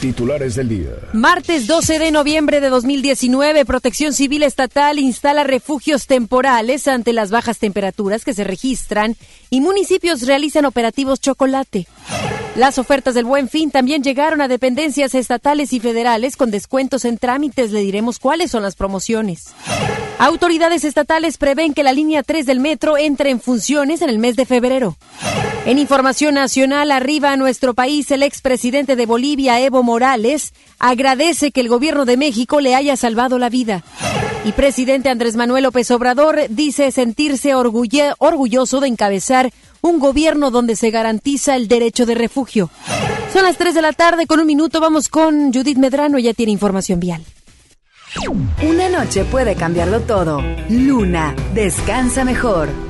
Titulares del día. Martes 12 de noviembre de 2019, Protección Civil Estatal instala refugios temporales ante las bajas temperaturas que se registran y municipios realizan operativos chocolate. Las ofertas del Buen Fin también llegaron a dependencias estatales y federales con descuentos en trámites. Le diremos cuáles son las promociones. Autoridades estatales prevén que la línea 3 del metro entre en funciones en el mes de febrero. En información nacional, arriba a nuestro país, el expresidente de Bolivia, Evo Morales, agradece que el gobierno de México le haya salvado la vida. Y presidente Andrés Manuel López Obrador dice sentirse orgulloso de encabezar un gobierno donde se garantiza el derecho de refugio. Son las 3 de la tarde, con un minuto vamos con Judith Medrano, ya tiene información vial. Una noche puede cambiarlo todo. Luna, descansa mejor.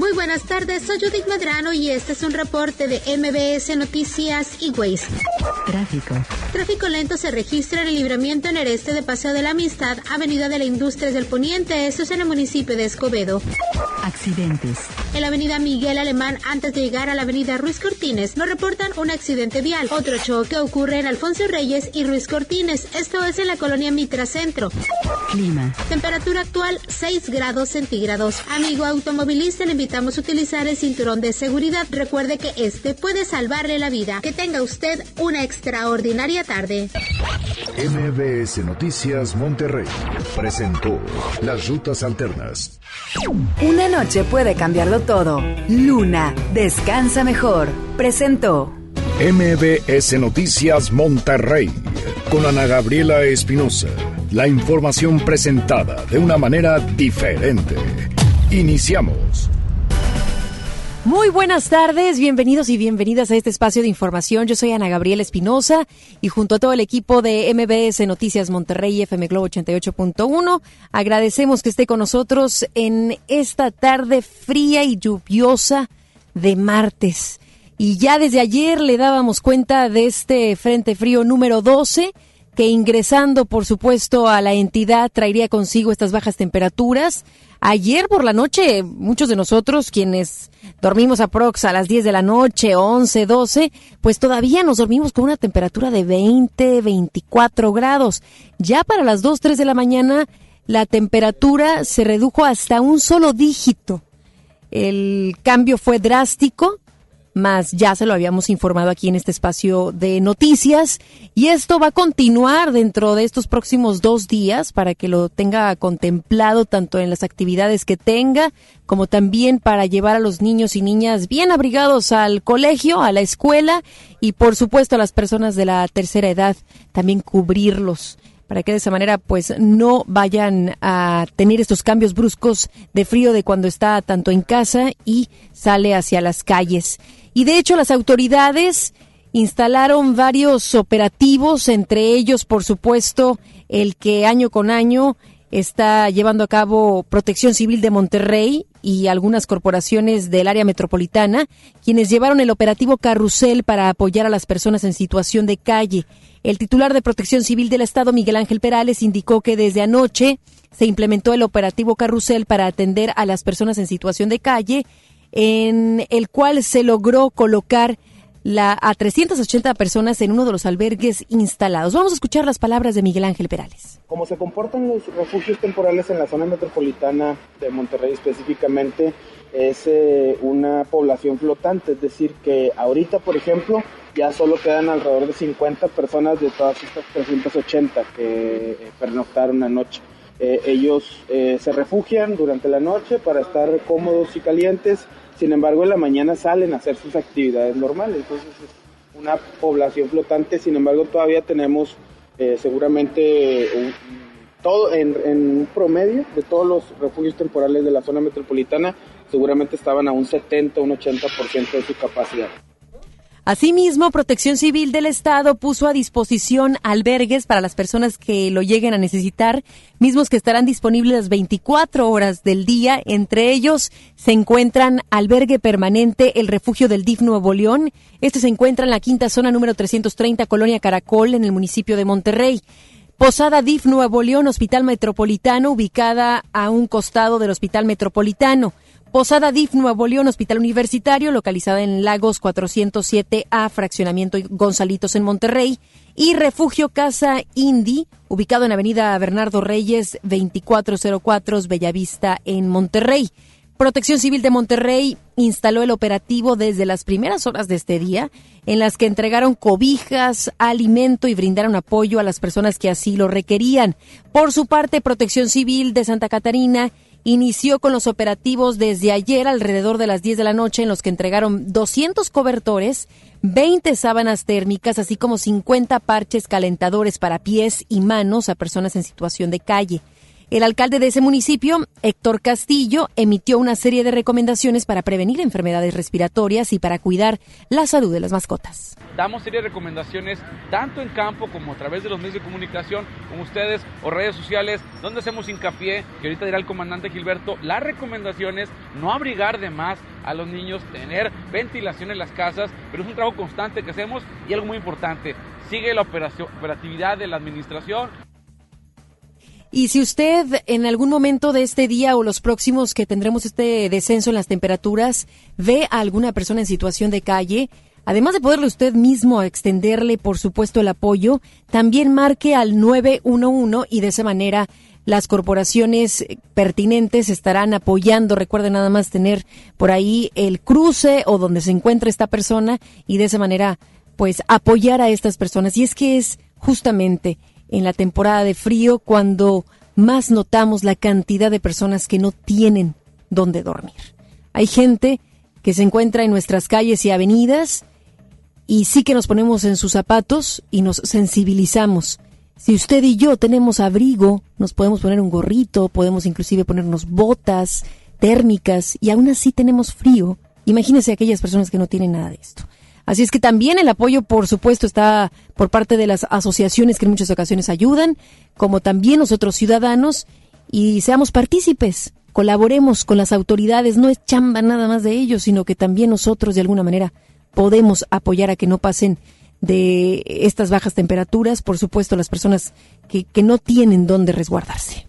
Muy buenas tardes, soy Judith Medrano y este es un reporte de MBS Noticias y Waze. Tráfico. Tráfico lento se registra en el libramiento en el este de Paseo de la Amistad, Avenida de la Industria del Poniente, esto es en el municipio de Escobedo. Accidentes. En la Avenida Miguel Alemán, antes de llegar a la Avenida Ruiz Cortines, nos reportan un accidente vial. Otro choque ocurre en Alfonso Reyes y Ruiz Cortines, esto es en la colonia Mitra Centro. Clima. Temperatura actual 6 grados centígrados. Amigo automovilista, le invitamos a utilizar el cinturón de seguridad. Recuerde que este puede salvarle la vida. Que tenga usted una extraordinaria tarde. MBS Noticias Monterrey presentó Las Rutas Alternas. Una noche puede cambiarlo todo. Luna, descansa mejor. Presentó. MBS Noticias Monterrey con Ana Gabriela Espinosa. La información presentada de una manera diferente. Iniciamos. Muy buenas tardes, bienvenidos y bienvenidas a este espacio de información. Yo soy Ana Gabriela Espinosa y junto a todo el equipo de MBS Noticias Monterrey FM Globo 88.1 agradecemos que esté con nosotros en esta tarde fría y lluviosa de martes. Y ya desde ayer le dábamos cuenta de este Frente Frío número 12 que ingresando, por supuesto, a la entidad traería consigo estas bajas temperaturas. Ayer por la noche, muchos de nosotros, quienes dormimos a prox a las 10 de la noche, 11, 12, pues todavía nos dormimos con una temperatura de 20, 24 grados. Ya para las 2, 3 de la mañana, la temperatura se redujo hasta un solo dígito. El cambio fue drástico más ya se lo habíamos informado aquí en este espacio de noticias y esto va a continuar dentro de estos próximos dos días para que lo tenga contemplado tanto en las actividades que tenga como también para llevar a los niños y niñas bien abrigados al colegio, a la escuela y por supuesto a las personas de la tercera edad también cubrirlos para que de esa manera pues no vayan a tener estos cambios bruscos de frío de cuando está tanto en casa y sale hacia las calles. Y de hecho las autoridades instalaron varios operativos, entre ellos, por supuesto, el que año con año está llevando a cabo Protección Civil de Monterrey y algunas corporaciones del área metropolitana, quienes llevaron el operativo Carrusel para apoyar a las personas en situación de calle. El titular de Protección Civil del Estado, Miguel Ángel Perales, indicó que desde anoche se implementó el operativo Carrusel para atender a las personas en situación de calle en el cual se logró colocar la, a 380 personas en uno de los albergues instalados. Vamos a escuchar las palabras de Miguel Ángel Perales. Como se comportan los refugios temporales en la zona metropolitana de Monterrey específicamente, es eh, una población flotante, es decir, que ahorita, por ejemplo, ya solo quedan alrededor de 50 personas de todas estas 380 que eh, pernoctaron anoche. Eh, ellos se refugian durante la noche para estar cómodos y calientes sin embargo, en la mañana salen a hacer sus actividades normales. Entonces, es una población flotante. Sin embargo, todavía tenemos eh, seguramente todo en, un promedio de todos los refugios temporales de la zona metropolitana, seguramente estaban a un 70, un 80% de su capacidad. Asimismo, Protección Civil del Estado puso a disposición albergues para las personas que lo lleguen a necesitar, mismos que estarán disponibles las 24 horas del día. Entre ellos se encuentran albergue permanente El Refugio del DIF Nuevo León. Este se encuentra en la quinta zona número 330, Colonia Caracol, en el municipio de Monterrey. Posada DIF Nuevo León, Hospital Metropolitano, ubicada a un costado del Hospital Metropolitano. Posada DIF Nuevo León, Hospital Universitario, localizada en Lagos 407A, Fraccionamiento Gonzalitos en Monterrey. Y Refugio Casa Indy, ubicado en Avenida Bernardo Reyes 2404, Bellavista en Monterrey. Protección Civil de Monterrey instaló el operativo desde las primeras horas de este día, en las que entregaron cobijas, alimento y brindaron apoyo a las personas que así lo requerían. Por su parte, Protección Civil de Santa Catarina inició con los operativos desde ayer alrededor de las 10 de la noche en los que entregaron 200 cobertores, 20 sábanas térmicas, así como 50 parches calentadores para pies y manos a personas en situación de calle. El alcalde de ese municipio, Héctor Castillo, emitió una serie de recomendaciones para prevenir enfermedades respiratorias y para cuidar la salud de las mascotas. Damos serie de recomendaciones tanto en campo como a través de los medios de comunicación, como ustedes o redes sociales, donde hacemos hincapié, que ahorita dirá el comandante Gilberto, las recomendaciones, no abrigar de más a los niños, tener ventilación en las casas, pero es un trabajo constante que hacemos y algo muy importante, sigue la operatividad de la administración. Y si usted en algún momento de este día o los próximos que tendremos este descenso en las temperaturas ve a alguna persona en situación de calle, además de poderle usted mismo extenderle, por supuesto, el apoyo, también marque al 911 y de esa manera las corporaciones pertinentes estarán apoyando. Recuerde nada más tener por ahí el cruce o donde se encuentra esta persona y de esa manera, pues, apoyar a estas personas. Y es que es justamente en la temporada de frío cuando más notamos la cantidad de personas que no tienen dónde dormir. Hay gente que se encuentra en nuestras calles y avenidas y sí que nos ponemos en sus zapatos y nos sensibilizamos. Si usted y yo tenemos abrigo, nos podemos poner un gorrito, podemos inclusive ponernos botas térmicas y aún así tenemos frío. Imagínese aquellas personas que no tienen nada de esto. Así es que también el apoyo, por supuesto, está por parte de las asociaciones que en muchas ocasiones ayudan, como también nosotros ciudadanos, y seamos partícipes, colaboremos con las autoridades, no es chamba nada más de ellos, sino que también nosotros de alguna manera podemos apoyar a que no pasen de estas bajas temperaturas, por supuesto, las personas que, que no tienen dónde resguardarse.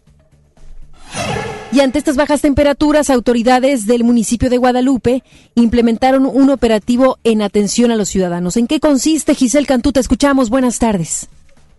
Y ante estas bajas temperaturas, autoridades del municipio de Guadalupe implementaron un operativo en atención a los ciudadanos. ¿En qué consiste, Giselle Cantú? Te escuchamos. Buenas tardes.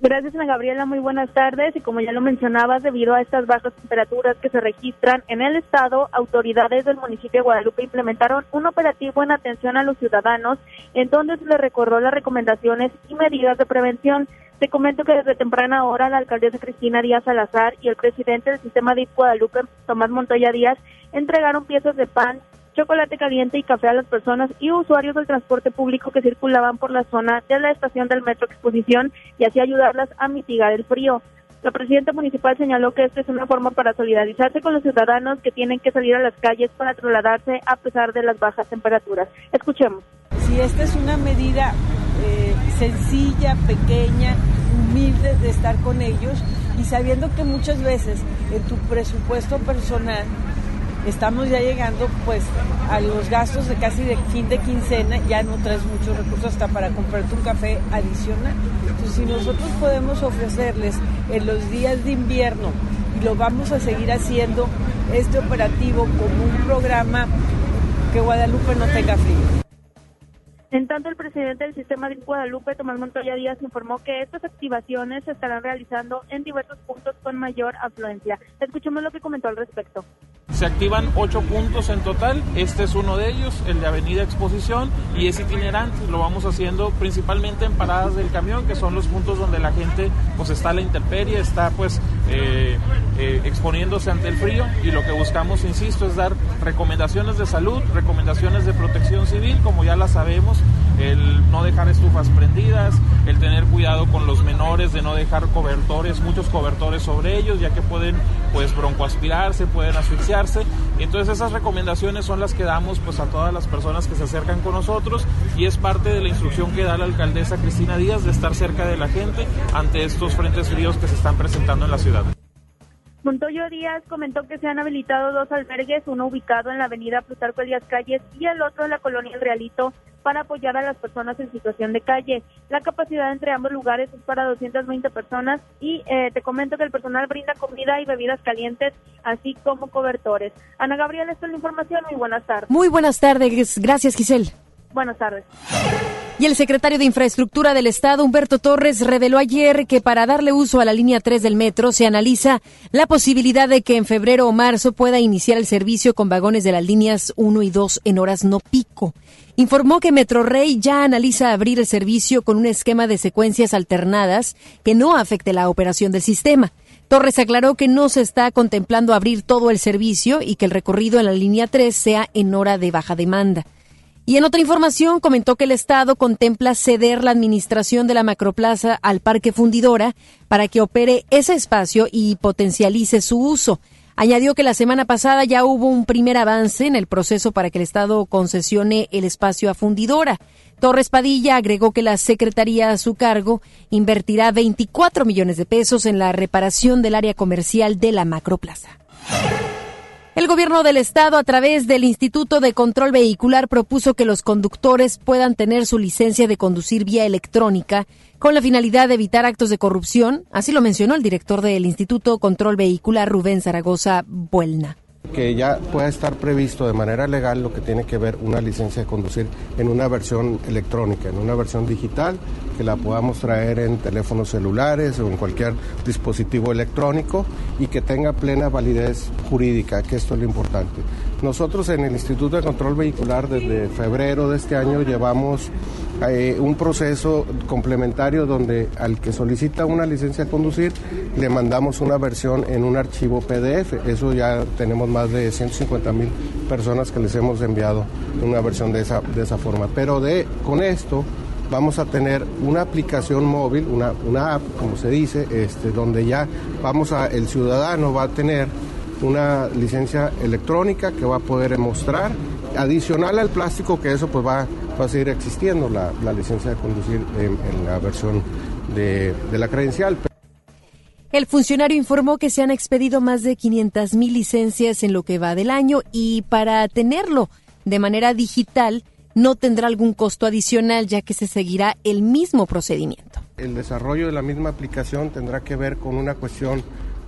Gracias, Ana Gabriela. Muy buenas tardes. Y como ya lo mencionabas, debido a estas bajas temperaturas que se registran en el estado, autoridades del municipio de Guadalupe implementaron un operativo en atención a los ciudadanos, en donde se les recordó las recomendaciones y medidas de prevención. Te comento que desde temprana hora la alcaldesa Cristina Díaz Salazar y el presidente del sistema de Guadalupe, Tomás Montoya Díaz, entregaron piezas de pan, chocolate caliente y café a las personas y usuarios del transporte público que circulaban por la zona de la estación del Metro Exposición y así ayudarlas a mitigar el frío. La presidenta municipal señaló que esta es una forma para solidarizarse con los ciudadanos que tienen que salir a las calles para trasladarse a pesar de las bajas temperaturas. Escuchemos. Si esta es una medida eh, sencilla, pequeña, humilde de estar con ellos y sabiendo que muchas veces en tu presupuesto personal estamos ya llegando pues a los gastos de casi de fin de quincena, ya no traes muchos recursos hasta para comprarte un café adicional. Entonces si nosotros podemos ofrecerles en los días de invierno y lo vamos a seguir haciendo este operativo como un programa que Guadalupe no tenga frío. En tanto, el presidente del sistema de Guadalupe, Tomás Montoya Díaz, informó que estas activaciones se estarán realizando en diversos puntos con mayor afluencia. Escuchemos lo que comentó al respecto. Se activan ocho puntos en total, este es uno de ellos, el de Avenida Exposición, y es itinerante, lo vamos haciendo principalmente en paradas del camión, que son los puntos donde la gente pues está a la intemperie, está pues eh, eh, exponiéndose ante el frío, y lo que buscamos, insisto, es dar recomendaciones de salud, recomendaciones de protección civil, como ya las sabemos, el no dejar estufas prendidas, el tener cuidado con los menores, de no dejar cobertores, muchos cobertores sobre ellos, ya que pueden pues broncoaspirarse, pueden asfixiarse. Entonces esas recomendaciones son las que damos pues a todas las personas que se acercan con nosotros y es parte de la instrucción que da la alcaldesa Cristina Díaz de estar cerca de la gente ante estos frentes fríos que se están presentando en la ciudad. Montoyo Díaz comentó que se han habilitado dos albergues, uno ubicado en la avenida Plutarco Díaz Calles y el otro en la colonia El Realito, para apoyar a las personas en situación de calle. La capacidad entre ambos lugares es para 220 personas y eh, te comento que el personal brinda comida y bebidas calientes, así como cobertores. Ana Gabriela, esta es la información. Muy buenas tardes. Muy buenas tardes. Gracias, Giselle. Buenas tardes. Y el secretario de Infraestructura del Estado, Humberto Torres, reveló ayer que para darle uso a la línea 3 del metro se analiza la posibilidad de que en febrero o marzo pueda iniciar el servicio con vagones de las líneas 1 y 2 en horas no pico. Informó que Metrorrey ya analiza abrir el servicio con un esquema de secuencias alternadas que no afecte la operación del sistema. Torres aclaró que no se está contemplando abrir todo el servicio y que el recorrido en la línea 3 sea en hora de baja demanda. Y en otra información comentó que el Estado contempla ceder la administración de la macroplaza al Parque Fundidora para que opere ese espacio y potencialice su uso. Añadió que la semana pasada ya hubo un primer avance en el proceso para que el Estado concesione el espacio a Fundidora. Torres Padilla agregó que la Secretaría a su cargo invertirá 24 millones de pesos en la reparación del área comercial de la macroplaza. El gobierno del estado, a través del Instituto de Control Vehicular, propuso que los conductores puedan tener su licencia de conducir vía electrónica con la finalidad de evitar actos de corrupción. Así lo mencionó el director del Instituto Control Vehicular, Rubén Zaragoza Buelna que ya pueda estar previsto de manera legal lo que tiene que ver una licencia de conducir en una versión electrónica, en una versión digital, que la podamos traer en teléfonos celulares o en cualquier dispositivo electrónico y que tenga plena validez jurídica, que esto es lo importante. Nosotros en el Instituto de Control Vehicular desde febrero de este año llevamos eh, un proceso complementario donde al que solicita una licencia de conducir le mandamos una versión en un archivo PDF. Eso ya tenemos más de 150 mil personas que les hemos enviado una versión de esa, de esa forma. Pero de, con esto vamos a tener una aplicación móvil, una, una app, como se dice, este, donde ya vamos a, el ciudadano va a tener una licencia electrónica que va a poder mostrar, adicional al plástico que eso pues va, a seguir existiendo, la, licencia de conducir en, la versión de, de, la credencial. El funcionario informó que se han expedido más de 500 mil licencias en lo que va del año y para tenerlo de manera digital no tendrá algún costo adicional ya que se seguirá el mismo procedimiento. El desarrollo de la misma aplicación tendrá que ver con una cuestión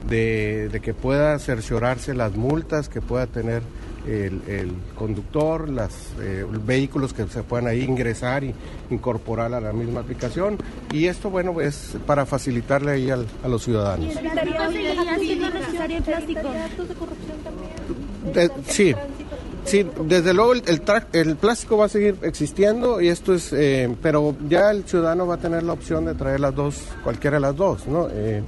de, que pueda cerciorarse las multas que pueda tener el, conductor, los eh, vehículos que se puedan ahí ingresar y incorporar a la misma aplicación. Y esto, bueno, es para facilitarle ahí a los ciudadanos. sí, sí, desde luego el, el, plástico va a seguir existiendo y esto es, eh, pero ya el ciudadano va a tener la opción de traer las dos, cualquiera de las dos, ¿no? Eh,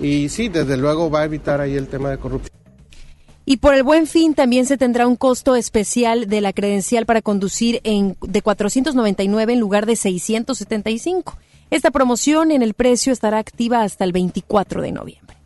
y sí, desde luego va a evitar ahí el tema de corrupción. Y por el buen fin también se tendrá un costo especial de la credencial para conducir en, de 499 en lugar de 675. Esta promoción en el precio estará activa hasta el 24 de noviembre.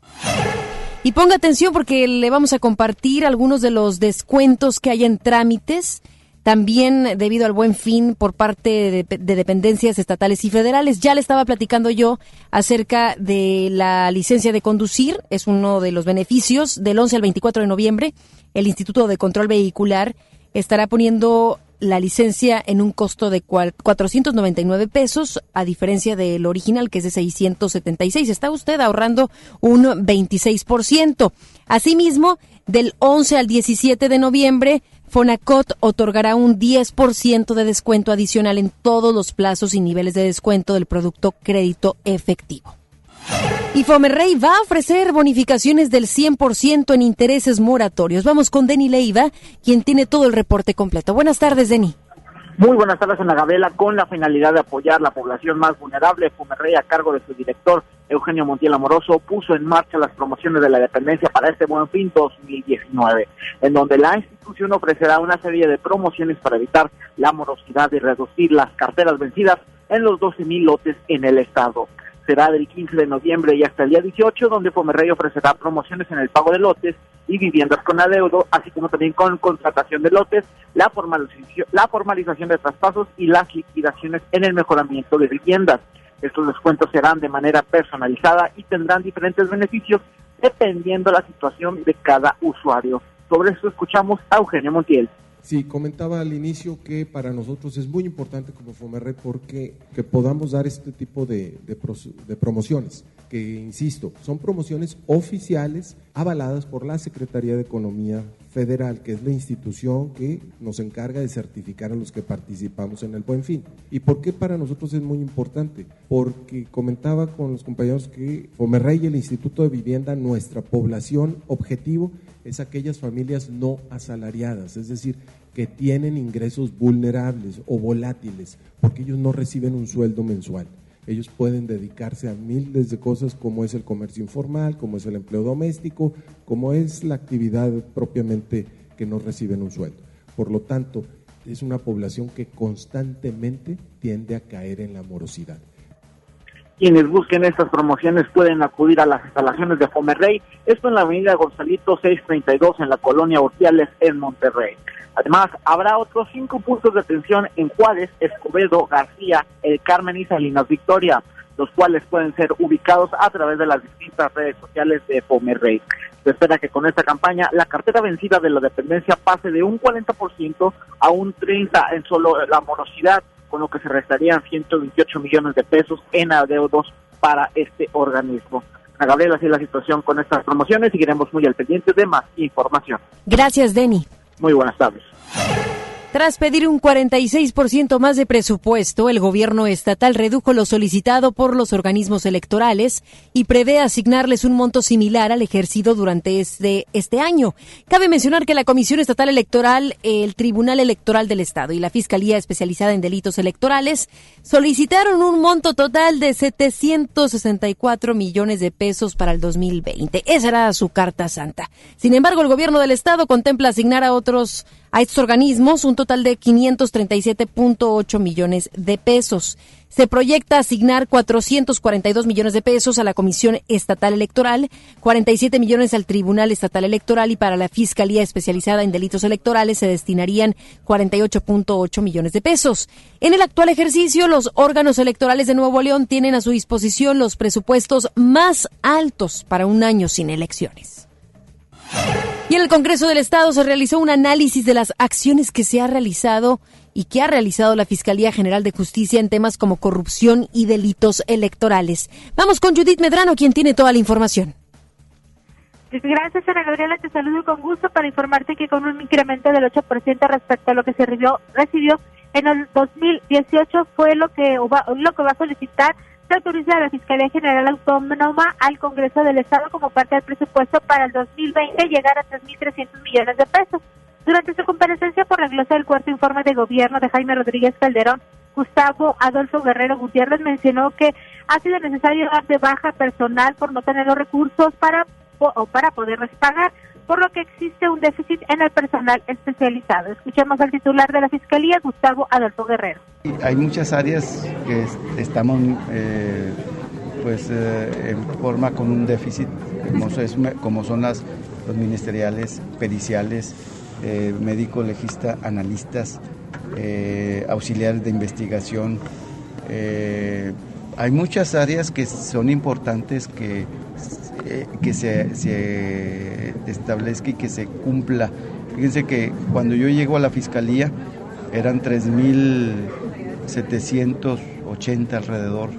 Y ponga atención porque le vamos a compartir algunos de los descuentos que hay en trámites también debido al buen fin por parte de, dependencias estatales y federales. Ya le estaba platicando yo acerca de la licencia de conducir, es uno de los beneficios. Del 11 al 24 de noviembre, el Instituto de Control Vehicular estará poniendo la licencia en un costo de 499 pesos, a diferencia del original que es de 676. Está usted ahorrando un 26%. Asimismo, del 11 al 17 de noviembre, Fonacot otorgará un 10% de descuento adicional en todos los plazos y niveles de descuento del producto crédito efectivo. Y Fomerrey va a ofrecer bonificaciones del 100% en intereses moratorios. Vamos con Denny Leiva, quien tiene todo el reporte completo. Buenas tardes, Denny. Muy buenas tardes, Ana Gabriela. Con la finalidad de apoyar la población más vulnerable, Fomerrey, a cargo de su director, Eugenio Montiel Amoroso, puso en marcha las promociones de la dependencia para este Buen Fin 2019, en donde la institución ofrecerá una serie de promociones para evitar la morosidad y reducir las carteras vencidas en los 12.000 lotes en el estado. Será del 15 de noviembre y hasta el día 18, donde Fomerrey ofrecerá promociones en el pago de lotes y viviendas con adeudo, así como también con contratación de lotes, la formalización, la formalización de traspasos y las liquidaciones en el mejoramiento de viviendas. Estos descuentos serán de manera personalizada y tendrán diferentes beneficios dependiendo la situación de cada usuario. Sobre esto escuchamos a Eugenio Montiel. Sí, comentaba al inicio que para nosotros es muy importante como Fomerre porque que podamos dar este tipo de, de, promociones, que insisto, son promociones oficiales avaladas por la Secretaría de Economía Federal, que es la institución que nos encarga de certificar a los que participamos en el Buen Fin. ¿Y por qué para nosotros es muy importante? Porque comentaba con los compañeros que Fomerrey y el Instituto de Vivienda, nuestra población objetivo es aquellas familias no asalariadas, es decir, que tienen ingresos vulnerables o volátiles, porque ellos no reciben un sueldo mensual. Ellos pueden dedicarse a miles de cosas como es el comercio informal, como es el empleo doméstico, como es la actividad propiamente que no reciben un sueldo. Por lo tanto, es una población que constantemente tiende a caer en la morosidad. Quienes busquen estas promociones pueden acudir a las instalaciones de Fomerrey, esto en la avenida Gonzalito 632 en la colonia Urtiales en Monterrey. Además, habrá otros cinco puntos de atención en Juárez, Escobedo, García, El Carmen y Salinas Victoria, los cuales pueden ser ubicados a través de las distintas redes sociales de Fomerrey. Se espera que con esta campaña la cartera vencida de la dependencia pase de un 40% a un 30% en solo la morosidad con lo que se restarían 128 millones de pesos en adeudos para este organismo. A Gabriela, así la situación con estas promociones. Seguiremos muy al pendiente de más información. Gracias, Denny. Muy buenas tardes. Tras pedir un 46% más de presupuesto, el gobierno estatal redujo lo solicitado por los organismos electorales y prevé asignarles un monto similar al ejercido durante este, este año. Cabe mencionar que la Comisión Estatal Electoral, el Tribunal Electoral del Estado y la Fiscalía Especializada en Delitos Electorales solicitaron un monto total de 764 millones de pesos para el 2020. Esa era su carta santa. Sin embargo, el gobierno del Estado contempla asignar a otros a estos organismos un total de 537.8 millones de pesos. Se proyecta asignar 442 millones de pesos a la Comisión Estatal Electoral, 47 millones al Tribunal Estatal Electoral y para la Fiscalía Especializada en Delitos Electorales se destinarían 48.8 millones de pesos. En el actual ejercicio, los órganos electorales de Nuevo León tienen a su disposición los presupuestos más altos para un año sin elecciones. Y en el Congreso del Estado se realizó un análisis de las acciones que se ha realizado y que ha realizado la Fiscalía General de Justicia en temas como corrupción y delitos electorales. Vamos con Judith Medrano, quien tiene toda la información. Gracias, Ana Gabriela. Te saludo con gusto para informarte que con un incremento del 8% respecto a lo que se recibió, recibió en el 2018 fue lo que, lo que va a solicitar autoriza a la Fiscalía General Autónoma al Congreso del Estado como parte del presupuesto para el 2020 llegar a 3.300 millones de pesos. Durante su comparecencia por la glosa del cuarto informe de gobierno de Jaime Rodríguez Calderón, Gustavo Adolfo Guerrero Gutiérrez mencionó que ha sido necesario dar de baja personal por no tener los recursos para o para poderles pagar por lo que existe un déficit en el personal especializado. Escuchemos al titular de la Fiscalía, Gustavo Adolfo Guerrero. Hay muchas áreas que estamos eh, pues eh, en forma con un déficit, como, son las, los ministeriales, periciales, eh, médico, legista, analistas, auxiliares de investigación. hay muchas áreas que son importantes que eh, que se, se, establezca y que se cumpla. Fíjense que cuando yo llego a la fiscalía eran 3.780 alrededor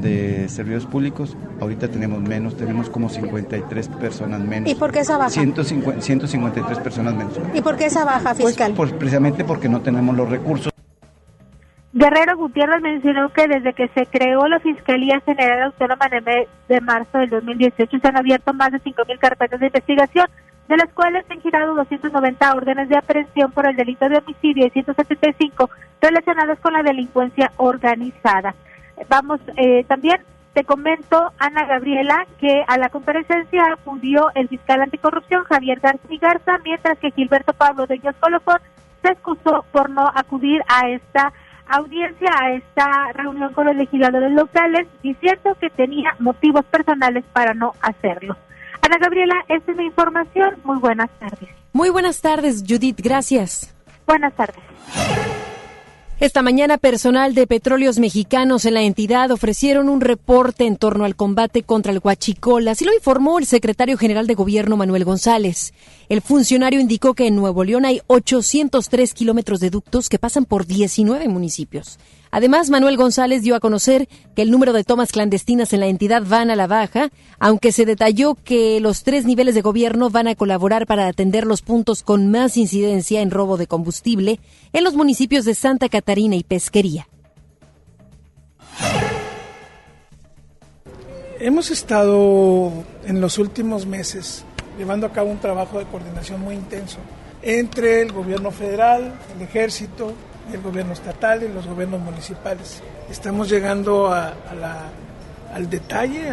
de servidores públicos, ahorita tenemos menos, tenemos como 53 personas menos. ¿Y por qué esa baja? 153 personas menos. ¿Y por qué esa baja pues, fiscal? pues precisamente porque no tenemos los recursos. Guerrero Gutiérrez mencionó que desde que se creó la Fiscalía General Autónoma en el mes de marzo del 2018 se han abierto más de 5.000 carpetas de investigación, de las cuales se han girado 290 órdenes de aprehensión por el delito de homicidio y 175 relacionadas con la delincuencia organizada. Vamos, eh, también te comento, Ana Gabriela, que a la comparecencia acudió el fiscal anticorrupción Javier García Garza, mientras que Gilberto Pablo de Ellos Colofón se excusó por no acudir a esta audiencia a esta reunión con los legisladores locales diciendo que tenía motivos personales para no hacerlo. Ana Gabriela, esta es mi información. Muy buenas tardes. Muy buenas tardes, Judith. Gracias. Buenas tardes. Esta mañana, personal de Petróleos Mexicanos en la entidad ofrecieron un reporte en torno al combate contra el huachicol. Así lo informó el secretario general de Gobierno, Manuel González. El funcionario indicó que en Nuevo León hay 803 kilómetros de ductos que pasan por 19 municipios. Además, Manuel González dio a conocer que el número de tomas clandestinas en la entidad van a la baja, aunque se detalló que los tres niveles de gobierno van a colaborar para atender los puntos con más incidencia en robo de combustible en los municipios de Santa Catarina y Pesquería. Hemos estado en los últimos meses llevando a cabo un trabajo de coordinación muy intenso entre el gobierno federal, el ejército, el gobierno estatal y los gobiernos municipales. Estamos llegando a, al detalle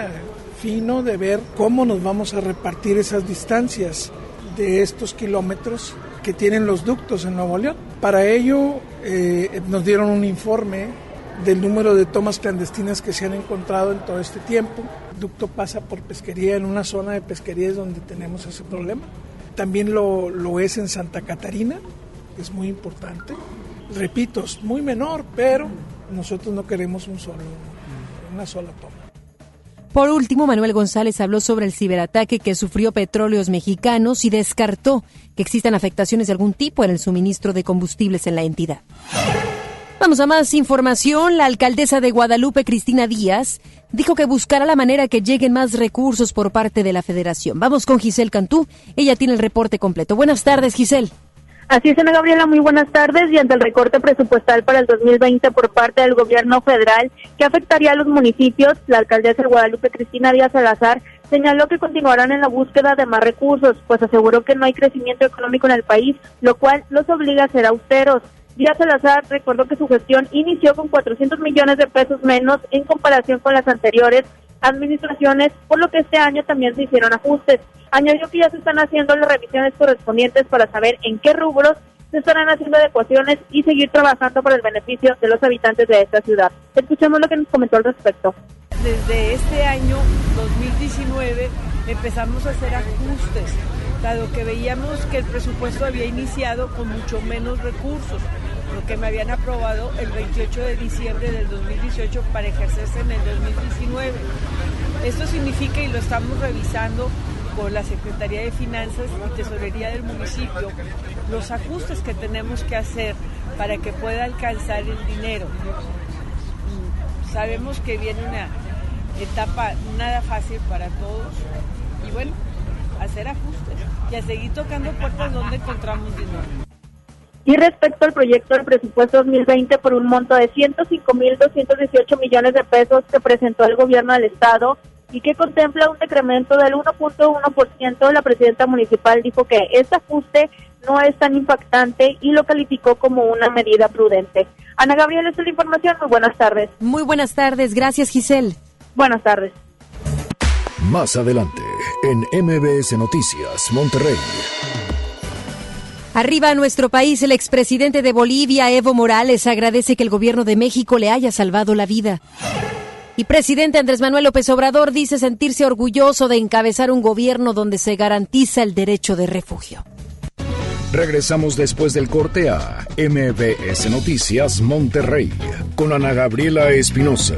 fino de ver cómo nos vamos a repartir esas distancias de estos kilómetros que tienen los ductos en Nuevo León. Para ello eh, nos dieron un informe del número de tomas clandestinas que se han encontrado en todo este tiempo. El ducto pasa por pesquería en una zona de pesquería es donde tenemos ese problema. También lo, lo es en Santa Catarina, es muy importante repito, es muy menor, pero nosotros no queremos una sola toma. Por último, Manuel González habló sobre el ciberataque que sufrió Petróleos Mexicanos y descartó que existan afectaciones de algún tipo en el suministro de combustibles en la entidad. Vamos a más información. La alcaldesa de Guadalupe, Cristina Díaz, dijo que buscará la manera que lleguen más recursos por parte de la federación. Vamos con Giselle Cantú. Ella tiene el reporte completo. Buenas tardes, Giselle. Así es, Ana Gabriela, muy buenas tardes. Y ante el recorte presupuestal para el 2020 por parte del gobierno federal que afectaría a los municipios, la alcaldesa de Guadalupe, Cristina Díaz Salazar, señaló que continuarán en la búsqueda de más recursos, pues aseguró que no hay crecimiento económico en el país, lo cual los obliga a ser austeros. Díaz Salazar recordó que su gestión inició con 400 millones de pesos menos en comparación con las anteriores administraciones, por lo que este año también se hicieron ajustes. Añadió que ya se están haciendo las revisiones correspondientes para saber en qué rubros se estarán haciendo adecuaciones y seguir trabajando por el beneficio de los habitantes de esta ciudad. Escuchemos lo que nos comentó al respecto. Desde este año 2019 empezamos a hacer ajustes, dado que veíamos que el presupuesto había iniciado con mucho menos recursos que me habían aprobado el 28 de diciembre del 2018 para ejercerse en el 2019. Esto significa, y lo estamos revisando con la Secretaría de Finanzas y Tesorería del municipio, los ajustes que tenemos que hacer para que pueda alcanzar el dinero. Sabemos que viene una etapa nada fácil para todos y bueno, hacer ajustes y a seguir tocando puertas donde encontramos dinero. Y respecto al proyecto del presupuesto 2020 por un monto de 105.218 millones de pesos que presentó el gobierno del estado y que contempla un decremento del 1.1%, la presidenta municipal dijo que este ajuste no es tan impactante y lo calificó como una medida prudente. Ana Gabriela, esta es la información. Muy buenas tardes. Muy buenas tardes. Gracias, Giselle. Buenas tardes. Más adelante, en MBS Noticias, Monterrey. Arriba a nuestro país, el expresidente de Bolivia, Evo Morales, agradece que el gobierno de México le haya salvado la vida. Y presidente Andrés Manuel López Obrador dice sentirse orgulloso de encabezar un gobierno donde se garantiza el derecho de refugio. Regresamos después del corte a MBS Noticias Monterrey con Ana Gabriela Espinosa.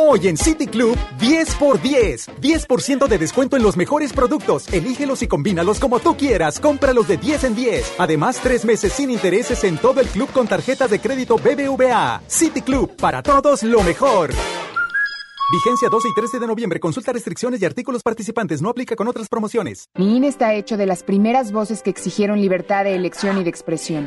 Hoy en City Club, 10 por 10. 10% de descuento en los mejores productos. Elígelos y combínalos como tú quieras. Cómpralos de 10 en 10. Además, tres meses sin intereses en todo el club con tarjetas de crédito BBVA. City Club, para todos lo mejor. Vigencia 12 y 13 de noviembre. Consulta restricciones y artículos participantes. No aplica con otras promociones. Mi INE está hecho de las primeras voces que exigieron libertad de elección y de expresión.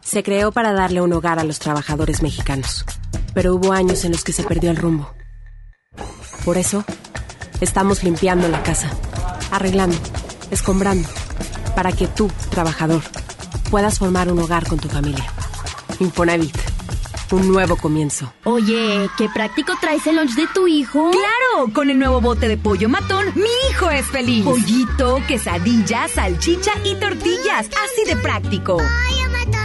se creó para darle un hogar a los trabajadores mexicanos, pero hubo años en los que se perdió el rumbo. Por eso, estamos limpiando la casa, arreglando, escombrando, para que tú, trabajador, puedas formar un hogar con tu familia. Infonavit un nuevo comienzo. Oye, qué práctico traes el lunch de tu hijo. Claro, con el nuevo bote de pollo matón, mi hijo es feliz. Pollito, quesadilla, salchicha y tortillas. Así de práctico. Pollo matón.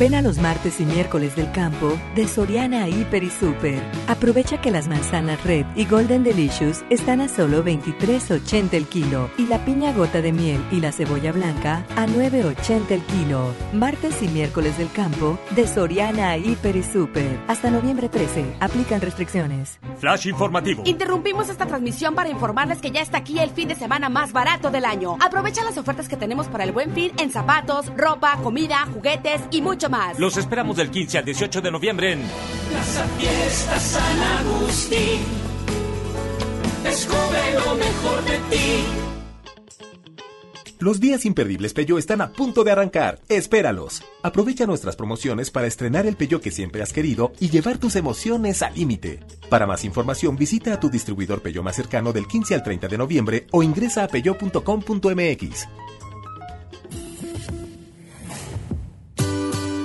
Ven a los martes y miércoles del campo de Soriana Hiper y Super. Aprovecha que las manzanas Red y Golden Delicious están a solo 23.80 el kilo y la piña gota de miel y la cebolla blanca a 9.80 el kilo. Martes y miércoles del campo de Soriana Hiper y Super. Hasta noviembre 13. Aplican restricciones. Flash informativo. Interrumpimos esta transmisión para informarles que ya está aquí el fin de semana más barato del año. Aprovecha las ofertas que tenemos para el buen fin en zapatos, ropa, comida, juguetes y mucho más. Los esperamos del 15 al 18 de noviembre en Plaza Fiesta San Agustín. Descubre lo mejor de ti. Los días imperdibles Peyo están a punto de arrancar. Espéralos. Aprovecha nuestras promociones para estrenar el Peyo que siempre has querido y llevar tus emociones al límite. Para más información visita a tu distribuidor Peyo más cercano del 15 al 30 de noviembre o ingresa a peyo.com.mx.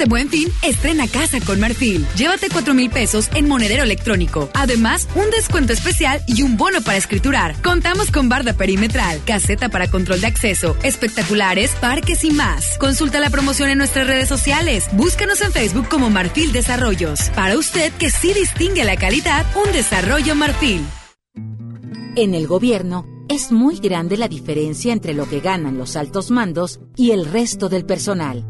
Este buen fin, estrena casa con Marfil. Llévate 4 mil pesos en monedero electrónico. Además, un descuento especial y un bono para escriturar. Contamos con barda perimetral, caseta para control de acceso, espectaculares, parques y más. Consulta la promoción en nuestras redes sociales. Búscanos en Facebook como Marfil Desarrollos. Para usted que sí distingue la calidad, un desarrollo Marfil. En el gobierno, es muy grande la diferencia entre lo que ganan los altos mandos y el resto del personal.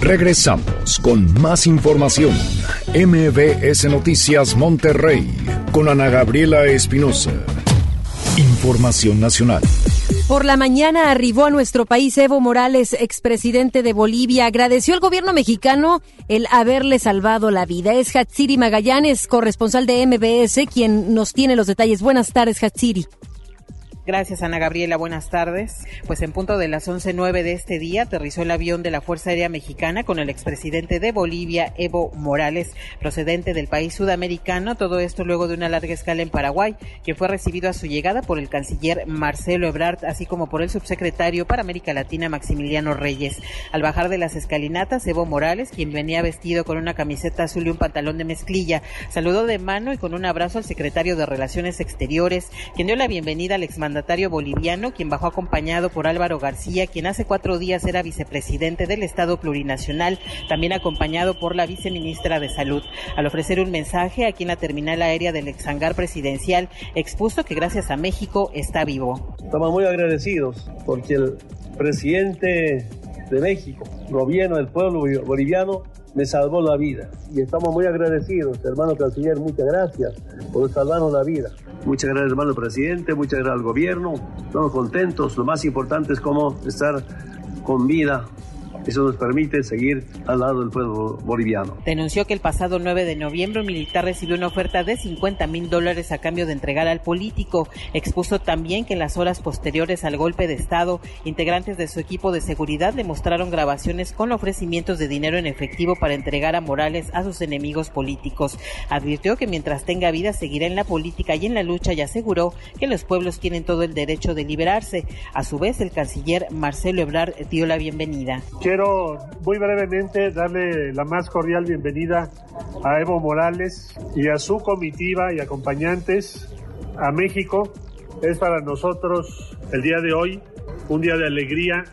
Regresamos con más información. MBS Noticias Monterrey con Ana Gabriela Espinosa. Información nacional. Por la mañana arribó a nuestro país Evo Morales, expresidente de Bolivia. Agradeció al gobierno mexicano el haberle salvado la vida. Es Hatsiri Magallanes, corresponsal de MBS, quien nos tiene los detalles. Buenas tardes, Hatsiri. Gracias, Ana Gabriela. Buenas tardes. Pues en punto de las 11.09 de este día aterrizó el avión de la Fuerza Aérea Mexicana con el expresidente de Bolivia, Evo Morales, procedente del país sudamericano. Todo esto luego de una larga escala en Paraguay, que fue recibido a su llegada por el canciller Marcelo Ebrard, así como por el subsecretario para América Latina, Maximiliano Reyes. Al bajar de las escalinatas, Evo Morales, quien venía vestido con una camiseta azul y un pantalón de mezclilla, saludó de mano y con un abrazo al secretario de Relaciones Exteriores, quien dio la bienvenida al exmandatario exmandatario boliviano, quien bajó acompañado por Álvaro García, quien hace cuatro días era vicepresidente del Estado Plurinacional, también acompañado por la viceministra de Salud. Al ofrecer un mensaje aquí en la terminal aérea del exhangar presidencial, expuso que gracias a México está vivo. Estamos muy agradecidos porque el presidente de México, gobierno del pueblo boliviano, me salvó la vida. Y estamos muy agradecidos, hermano canciller, muchas gracias por salvarnos la vida. Muchas gracias, hermano presidente, muchas gracias al gobierno. Estamos contentos. Lo más importante es cómo estar con vida eso nos permite seguir al lado del pueblo boliviano. Denunció que el pasado 9 de noviembre un militar recibió una oferta de 50 mil dólares a cambio de entregar al político. Expuso también que en las horas posteriores al golpe de Estado, integrantes de su equipo de seguridad le mostraron grabaciones con ofrecimientos de dinero en efectivo para entregar a Morales a sus enemigos políticos. Advirtió que mientras tenga vida seguirá en la política y en la lucha y aseguró que los pueblos tienen todo el derecho de liberarse. A su vez, el canciller Marcelo Ebrard dio la bienvenida. Quiero muy brevemente darle la más cordial bienvenida a Evo Morales y a su comitiva y acompañantes a México. Es para nosotros el día de hoy un día de alegría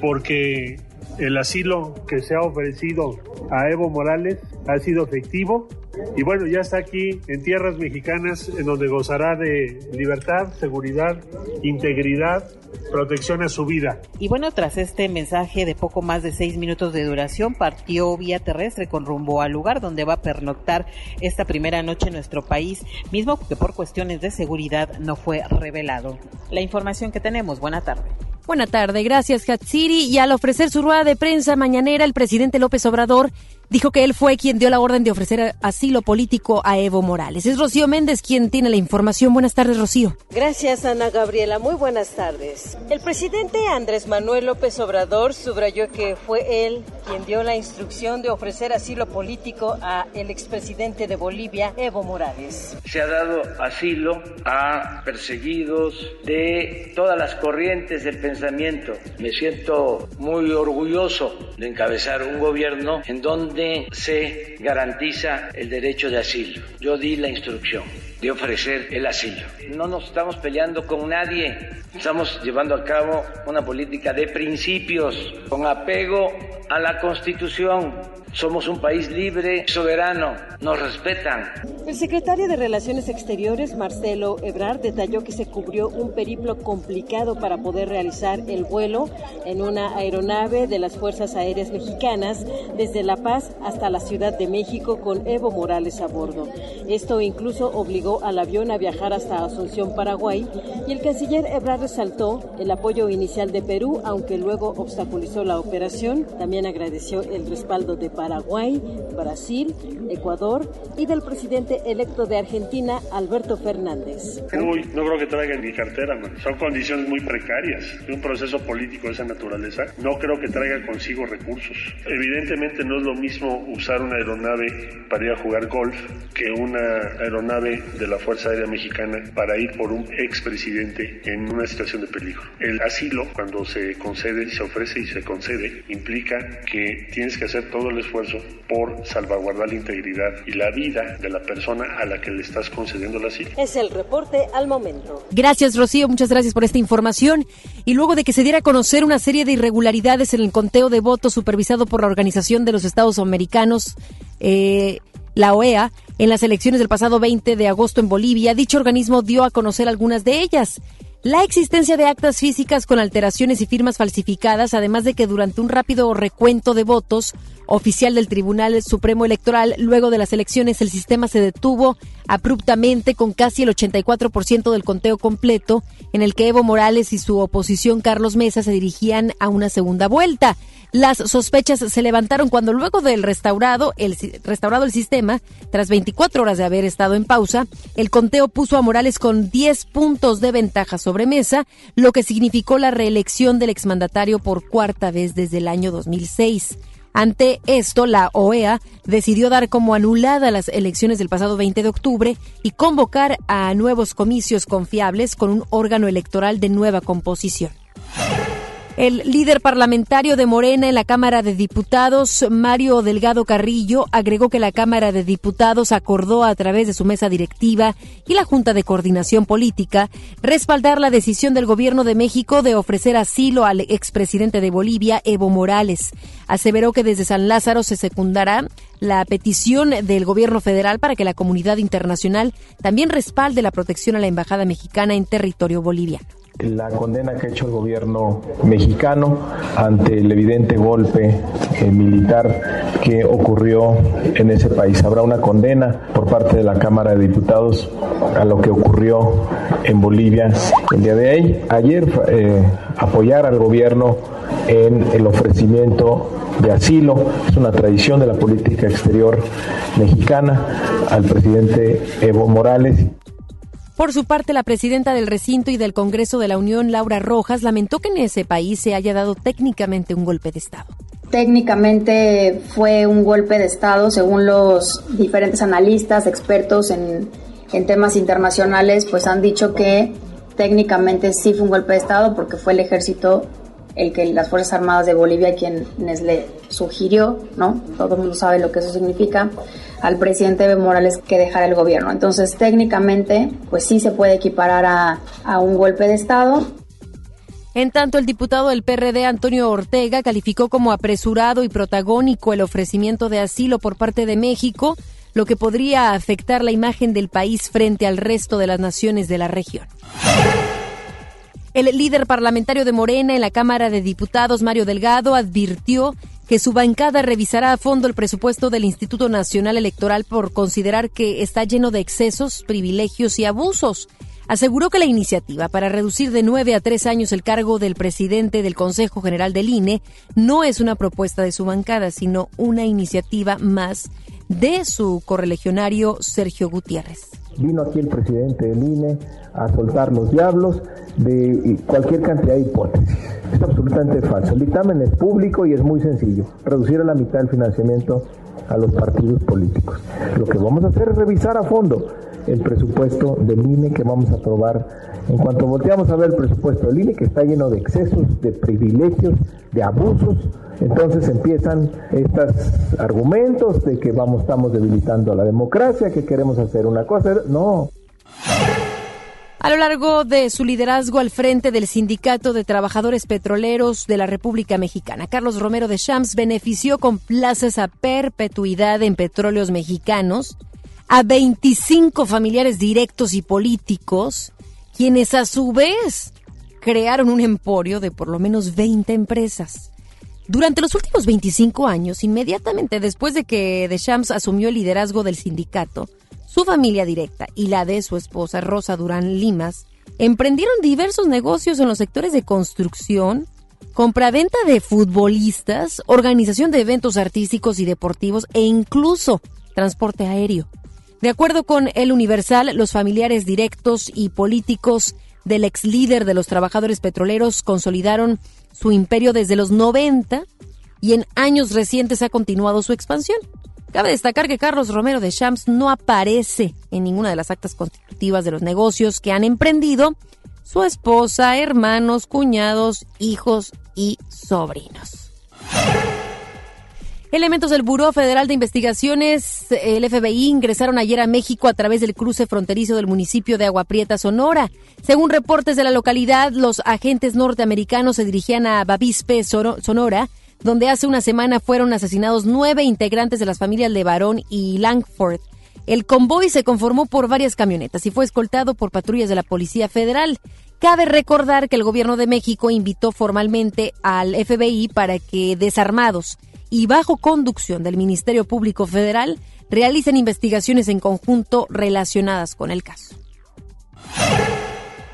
porque el asilo que se ha ofrecido a Evo Morales ha sido efectivo y bueno, ya está aquí en tierras mexicanas en donde gozará de libertad, seguridad, integridad, protección a su vida. Y bueno, tras este mensaje de poco más de seis minutos de duración, partió vía terrestre con rumbo al lugar donde va a pernoctar esta primera noche en nuestro país, mismo que por cuestiones de seguridad no fue revelado. La información que tenemos, buena tarde. Buena tarde, gracias Hatsiri. Y al ofrecer su rueda de prensa mañanera, el presidente López Obrador dijo que él fue quien dio la orden de ofrecer asilo político a Evo Morales. Es Rocío Méndez quien tiene la información. Buenas tardes, Rocío. Gracias, Ana Gabriela. Muy buenas tardes. El presidente Andrés Manuel López Obrador subrayó que fue él quien dio la instrucción de ofrecer asilo político a el expresidente de Bolivia, Evo Morales. Se ha dado asilo a perseguidos de todas las corrientes del pensamiento. Me siento muy orgulloso de encabezar un gobierno en donde se garantiza el derecho de asilo. Yo di la instrucción de ofrecer el asilo. No nos estamos peleando con nadie, estamos llevando a cabo una política de principios con apego a la Constitución somos un país libre, soberano, nos respetan. El secretario de Relaciones Exteriores, Marcelo Ebrard, detalló que se cubrió un periplo complicado para poder realizar el vuelo en una aeronave de las Fuerzas Aéreas Mexicanas desde La Paz hasta la Ciudad de México con Evo Morales a bordo. Esto incluso obligó al avión a viajar hasta Asunción, Paraguay, y el canciller Ebrard resaltó el apoyo inicial de Perú, aunque luego obstaculizó la operación. También agradeció el respaldo de Paraguay, Brasil, Ecuador y del presidente electo de Argentina, Alberto Fernández. Uy, no creo que traigan mi cartera, son condiciones muy precarias de un proceso político de esa naturaleza. No creo que traiga consigo recursos. Evidentemente no es lo mismo usar una aeronave para ir a jugar golf que una aeronave de la Fuerza Aérea Mexicana para ir por un expresidente en una situación de peligro. El asilo, cuando se concede, se ofrece y se concede, implica que tienes que hacer todo el esfuerzo esfuerzo por salvaguardar la integridad y la vida de la persona a la que le estás concediendo el asilo. Es el reporte al momento. Gracias, Rocío. Muchas gracias por esta información. Y luego de que se diera a conocer una serie de irregularidades en el conteo de votos supervisado por la Organización de los Estados Americanos, eh, la OEA, en las elecciones del pasado 20 de agosto en Bolivia, dicho organismo dio a conocer algunas de ellas. La existencia de actas físicas con alteraciones y firmas falsificadas, además de que durante un rápido recuento de votos oficial del Tribunal Supremo Electoral, luego de las elecciones el sistema se detuvo abruptamente con casi el 84% del conteo completo, en el que Evo Morales y su oposición Carlos Mesa se dirigían a una segunda vuelta. Las sospechas se levantaron cuando luego del restaurado el, restaurado el sistema, tras 24 horas de haber estado en pausa, el conteo puso a Morales con 10 puntos de ventaja sobre Lo que significó la reelección del exmandatario por cuarta vez desde el año 2006. Ante esto, la OEA decidió dar como anulada las elecciones del pasado 20 de octubre y convocar a nuevos comicios confiables con un órgano electoral de nueva composición. El líder parlamentario de Morena en la Cámara de Diputados, Mario Delgado Carrillo, agregó que la Cámara de Diputados acordó a través de su mesa directiva y la Junta de Coordinación Política respaldar la decisión del Gobierno de México de ofrecer asilo al expresidente de Bolivia, Evo Morales. Aseveró que desde San Lázaro se secundará la petición del Gobierno federal para que la comunidad internacional también respalde la protección a la Embajada mexicana en territorio boliviano la condena que ha hecho el gobierno mexicano ante el evidente golpe eh, militar que ocurrió en ese país. Habrá una condena por parte de la Cámara de Diputados a lo que ocurrió en Bolivia el día de ahí. Ayer eh, apoyar al gobierno en el ofrecimiento de asilo, es una tradición de la política exterior mexicana, al presidente Evo Morales. Por su parte, la presidenta del recinto y del Congreso de la Unión, Laura Rojas, lamentó que en ese país se haya dado técnicamente un golpe de Estado. Técnicamente fue un golpe de Estado, según los diferentes analistas, expertos en, en temas internacionales, pues han dicho que técnicamente sí fue un golpe de Estado porque fue el ejército el que las Fuerzas Armadas de Bolivia quienes le sugirió, ¿no? Todo el mundo sabe lo que eso significa, al presidente Evo Morales que dejara el gobierno. Entonces, técnicamente, pues sí se puede equiparar a, a un golpe de Estado. En tanto, el diputado del PRD, Antonio Ortega, calificó como apresurado y protagónico el ofrecimiento de asilo por parte de México, lo que podría afectar la imagen del país frente al resto de las naciones de la región. El líder parlamentario de Morena en la Cámara de Diputados, Mario Delgado, advirtió que su bancada revisará a fondo el presupuesto del Instituto Nacional Electoral por considerar que está lleno de excesos, privilegios y abusos. Aseguró que la iniciativa para reducir de nueve a tres años el cargo del presidente del Consejo General del INE no es una propuesta de su bancada, sino una iniciativa más de su correligionario Sergio Gutiérrez. Vino aquí el presidente del INE a soltar los diablos de cualquier cantidad de hipótesis. Es absolutamente falso. El dictamen es público y es muy sencillo. Reducir a la mitad el financiamiento a los partidos políticos. Lo que vamos a hacer es revisar a fondo el presupuesto del INE que vamos a aprobar. En cuanto volteamos a ver el presupuesto del INE, que está lleno de excesos, de privilegios, de abusos, entonces empiezan estos argumentos de que vamos, estamos debilitando a la democracia, que queremos hacer una cosa. No. A lo largo de su liderazgo al frente del Sindicato de Trabajadores Petroleros de la República Mexicana, Carlos Romero de Champs benefició con plazas a perpetuidad en petróleos mexicanos a 25 familiares directos y políticos, quienes a su vez crearon un emporio de por lo menos 20 empresas. Durante los últimos 25 años, inmediatamente después de que Deschamps asumió el liderazgo del sindicato, su familia directa y la de su esposa Rosa Durán Limas emprendieron diversos negocios en los sectores de construcción, compraventa de futbolistas, organización de eventos artísticos y deportivos e incluso transporte aéreo. De acuerdo con El Universal, los familiares directos y políticos del ex líder de los trabajadores petroleros consolidaron su imperio desde los 90 y en años recientes ha continuado su expansión. Cabe destacar que Carlos Romero de Champs no aparece en ninguna de las actas constitutivas de los negocios que han emprendido su esposa, hermanos, cuñados, hijos y sobrinos. Elementos del Buró Federal de Investigaciones, el FBI, ingresaron ayer a México a través del cruce fronterizo del municipio de Agua Prieta, Sonora. Según reportes de la localidad, los agentes norteamericanos se dirigían a Bavispe, Sonora, donde hace una semana fueron asesinados nueve integrantes de las familias Levarón y Langford. El convoy se conformó por varias camionetas y fue escoltado por patrullas de la Policía Federal. Cabe recordar que el gobierno de México invitó formalmente al FBI para que desarmados y bajo conducción del Ministerio Público Federal realicen investigaciones en conjunto relacionadas con el caso.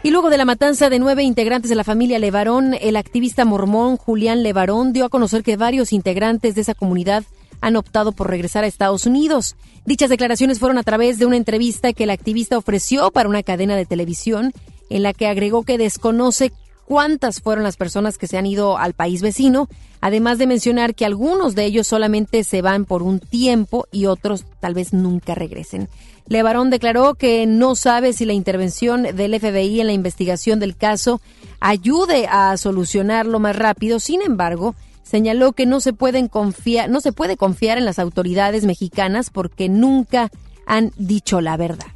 Y luego de la matanza de nueve integrantes de la familia Levarón, el activista mormón Julián Levarón dio a conocer que varios integrantes de esa comunidad han optado por regresar a Estados Unidos. Dichas declaraciones fueron a través de una entrevista que el activista ofreció para una cadena de televisión en la que agregó que desconoce cuántas fueron las personas que se han ido al país vecino, además de mencionar que algunos de ellos solamente se van por un tiempo y otros tal vez nunca regresen. Levarón declaró que no sabe si la intervención del FBI en la investigación del caso ayude a solucionarlo más rápido. Sin embargo, señaló que no se pueden confiar, no se puede confiar en las autoridades mexicanas porque nunca han dicho la verdad.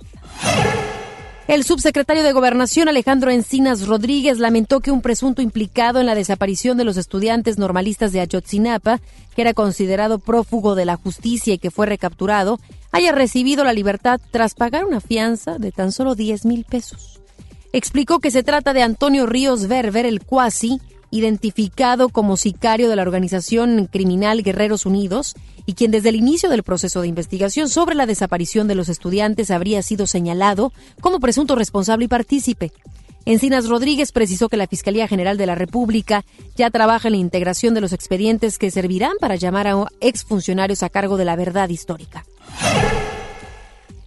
El subsecretario de Gobernación Alejandro Encinas Rodríguez lamentó que un presunto implicado en la desaparición de los estudiantes normalistas de Ayotzinapa, que era considerado prófugo de la justicia y que fue recapturado, haya recibido la libertad tras pagar una fianza de tan solo 10 mil pesos. Explicó que se trata de Antonio Ríos Berber, el cuasi, identificado como sicario de la organización criminal Guerreros Unidos y quien desde el inicio del proceso de investigación sobre la desaparición de los estudiantes habría sido señalado como presunto responsable y partícipe. Encinas Rodríguez precisó que la Fiscalía General de la República ya trabaja en la integración de los expedientes que servirán para llamar a exfuncionarios a cargo de la verdad histórica.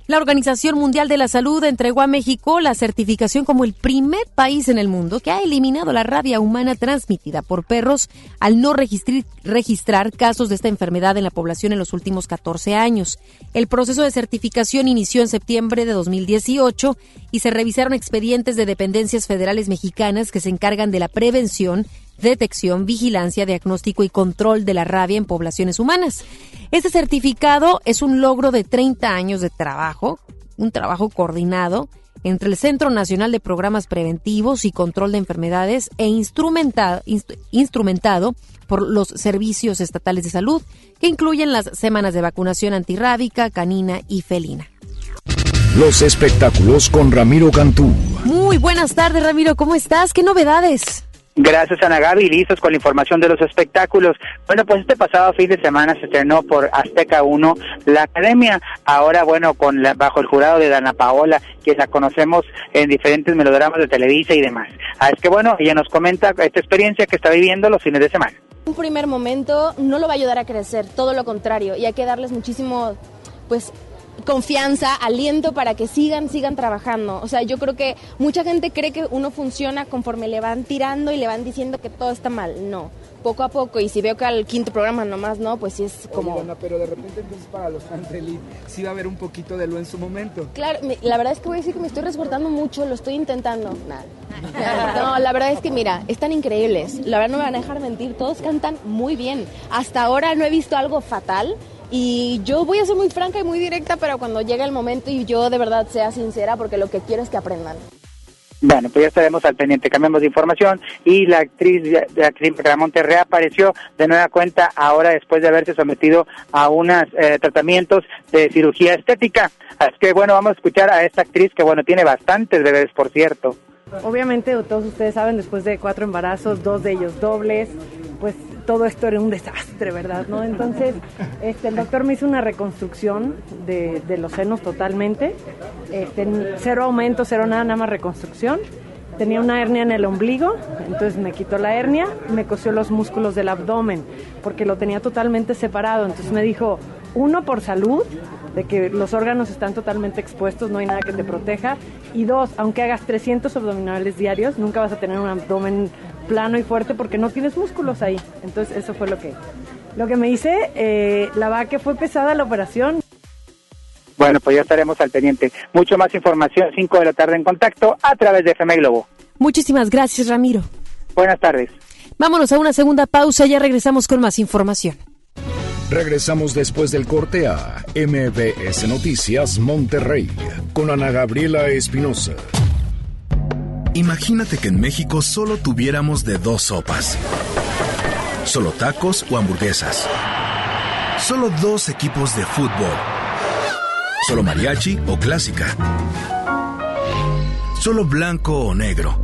La Organización Mundial de la Salud entregó a México la certificación como el primer país en el mundo que ha eliminado la rabia humana transmitida por perros al no registrar casos de esta enfermedad en la población en los últimos 14 años. El proceso de certificación inició en septiembre de 2018 y se revisaron expedientes de dependencias federales mexicanas que se encargan de la prevención detección, vigilancia, diagnóstico y control de la rabia en poblaciones humanas. Este certificado es un logro de 30 años de trabajo, un trabajo coordinado entre el Centro Nacional de Programas Preventivos y Control de Enfermedades e instrumentado, instrumentado por los servicios estatales de salud, que incluyen las semanas de vacunación antirrábica, canina y felina. Los espectáculos con Ramiro Cantú. Muy buenas tardes, Ramiro, ¿cómo estás? ¿Qué novedades? Gracias, Ana Gaby. Listos con la información de los espectáculos. Bueno, pues este pasado fin de semana se estrenó por Azteca 1 la Academia. Ahora, bueno, con bajo el jurado de Dana Paola, que la conocemos en diferentes melodramas de Televisa y demás. Así ah, que, bueno, ella nos comenta esta experiencia que está viviendo los fines de semana. Un primer momento no lo va a ayudar a crecer, todo lo contrario. Y hay que darles muchísimo, pues, confianza, aliento para que sigan, sigan trabajando. O sea, yo creo que mucha gente cree que uno funciona conforme le van tirando y le van diciendo que todo está mal. No, poco a poco. Y si veo que al quinto programa nomás no, pues sí es como... pero de repente entonces para los Elite sí va a haber un poquito de lo en su momento. Claro, la verdad es que voy a decir que me estoy resguardando mucho, lo estoy intentando. Nada. No, la verdad es que mira, están increíbles. La verdad no me van a dejar mentir, todos cantan muy bien. Hasta ahora no he visto algo fatal. Y yo voy a ser muy franca y muy directa, pero cuando llegue el momento y yo de verdad sea sincera, porque lo que quiero es que aprendan. Bueno, pues ya estaremos al pendiente. Cambiamos de información y la actriz de actriz Monterrey reapareció de nueva cuenta ahora después de haberse sometido a unos eh, tratamientos de cirugía estética. Así que bueno, vamos a escuchar a esta actriz que bueno, tiene bastantes bebés, por cierto. Obviamente, todos ustedes saben, después de cuatro embarazos, dos de ellos dobles, pues todo esto era un desastre, ¿verdad? ¿No? Entonces, este, el doctor me hizo una reconstrucción de, los senos totalmente, este, cero aumento, cero nada, nada más reconstrucción. Tenía una hernia en el ombligo, entonces me quitó la hernia, me cosió los músculos del abdomen, porque lo tenía totalmente separado. Entonces me dijo, uno, por salud, de que los órganos están totalmente expuestos, no hay nada que te proteja. Y dos, aunque hagas 300 abdominales diarios, nunca vas a tener un abdomen plano y fuerte porque no tienes músculos ahí. Entonces eso fue lo que, lo que me hice. Eh, la verdad que fue pesada la operación. Bueno, pues ya estaremos al pendiente. Mucho más información, 5 de la tarde en contacto a través de FM Globo. Muchísimas gracias, Ramiro. Buenas tardes. Vámonos a una segunda pausa, ya regresamos con más información. Regresamos después del corte a MBS Noticias Monterrey con Ana Gabriela Espinosa. Imagínate que en México solo tuviéramos de dos sopas. Solo tacos o hamburguesas. Solo dos equipos de fútbol. Solo mariachi o clásica. Solo blanco o negro.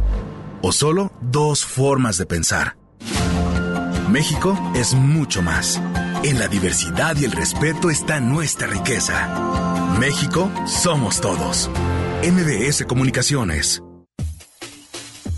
O solo dos formas de pensar. México es mucho más. En la diversidad y el respeto está nuestra riqueza. México somos todos. MBS Comunicaciones.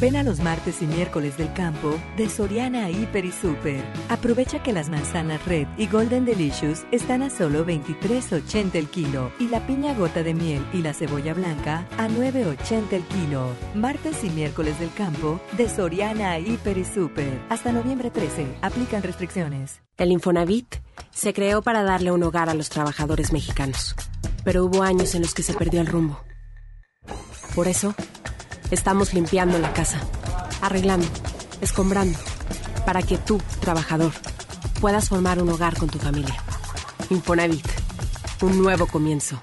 Ven a los martes y miércoles del campo de Soriana Hiper y Super. Aprovecha que las manzanas Red y Golden Delicious están a solo 23.80 el kilo y la piña gota de miel y la cebolla blanca a 9.80 el kilo. Martes y miércoles del campo de Soriana Hiper y Super. Hasta noviembre 13. Aplican restricciones. El Infonavit se creó para darle un hogar a los trabajadores mexicanos, pero hubo años en los que se perdió el rumbo. Por eso Estamos limpiando la casa, arreglando, escombrando, para que tú, trabajador, puedas formar un hogar con tu familia. Infonavit, un nuevo comienzo.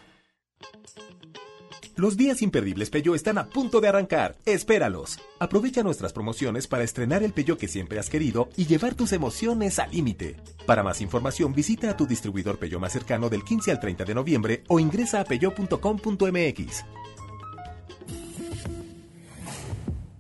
Los días imperdibles Peyo están a punto de arrancar. Espéralos. Aprovecha nuestras promociones para estrenar el Peyo que siempre has querido y llevar tus emociones al límite. Para más información, visita a tu distribuidor Peyo más cercano del 15 al 30 de noviembre o ingresa a peyo.com.mx.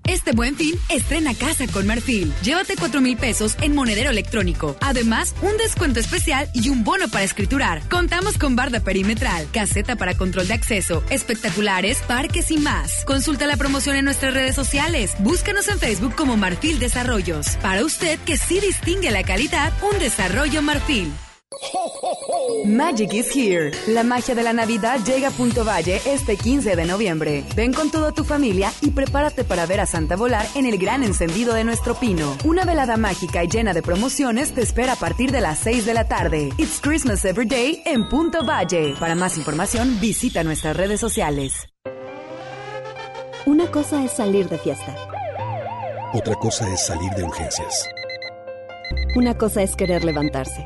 Este buen fin, estrena casa con Marfil. Llévate 4 mil pesos en monedero electrónico. Además, un descuento especial y un bono para escriturar. Contamos con barda perimetral, caseta para control de acceso, espectaculares, parques y más. Consulta la promoción en nuestras redes sociales. Búscanos en Facebook como Marfil Desarrollos. Para usted que sí distingue la calidad, un desarrollo Marfil. Magic is here. La magia de la Navidad llega a Punto Valle este 15 de noviembre. Ven con toda tu familia y prepárate para ver a Santa volar en el gran encendido de nuestro pino. Una velada mágica y llena de promociones te espera a partir de las 6 de la tarde. It's Christmas Every Day en Punto Valle. Para más información, visita nuestras redes sociales. Una cosa es salir de fiesta. Otra cosa es salir de urgencias. Una cosa es querer levantarse.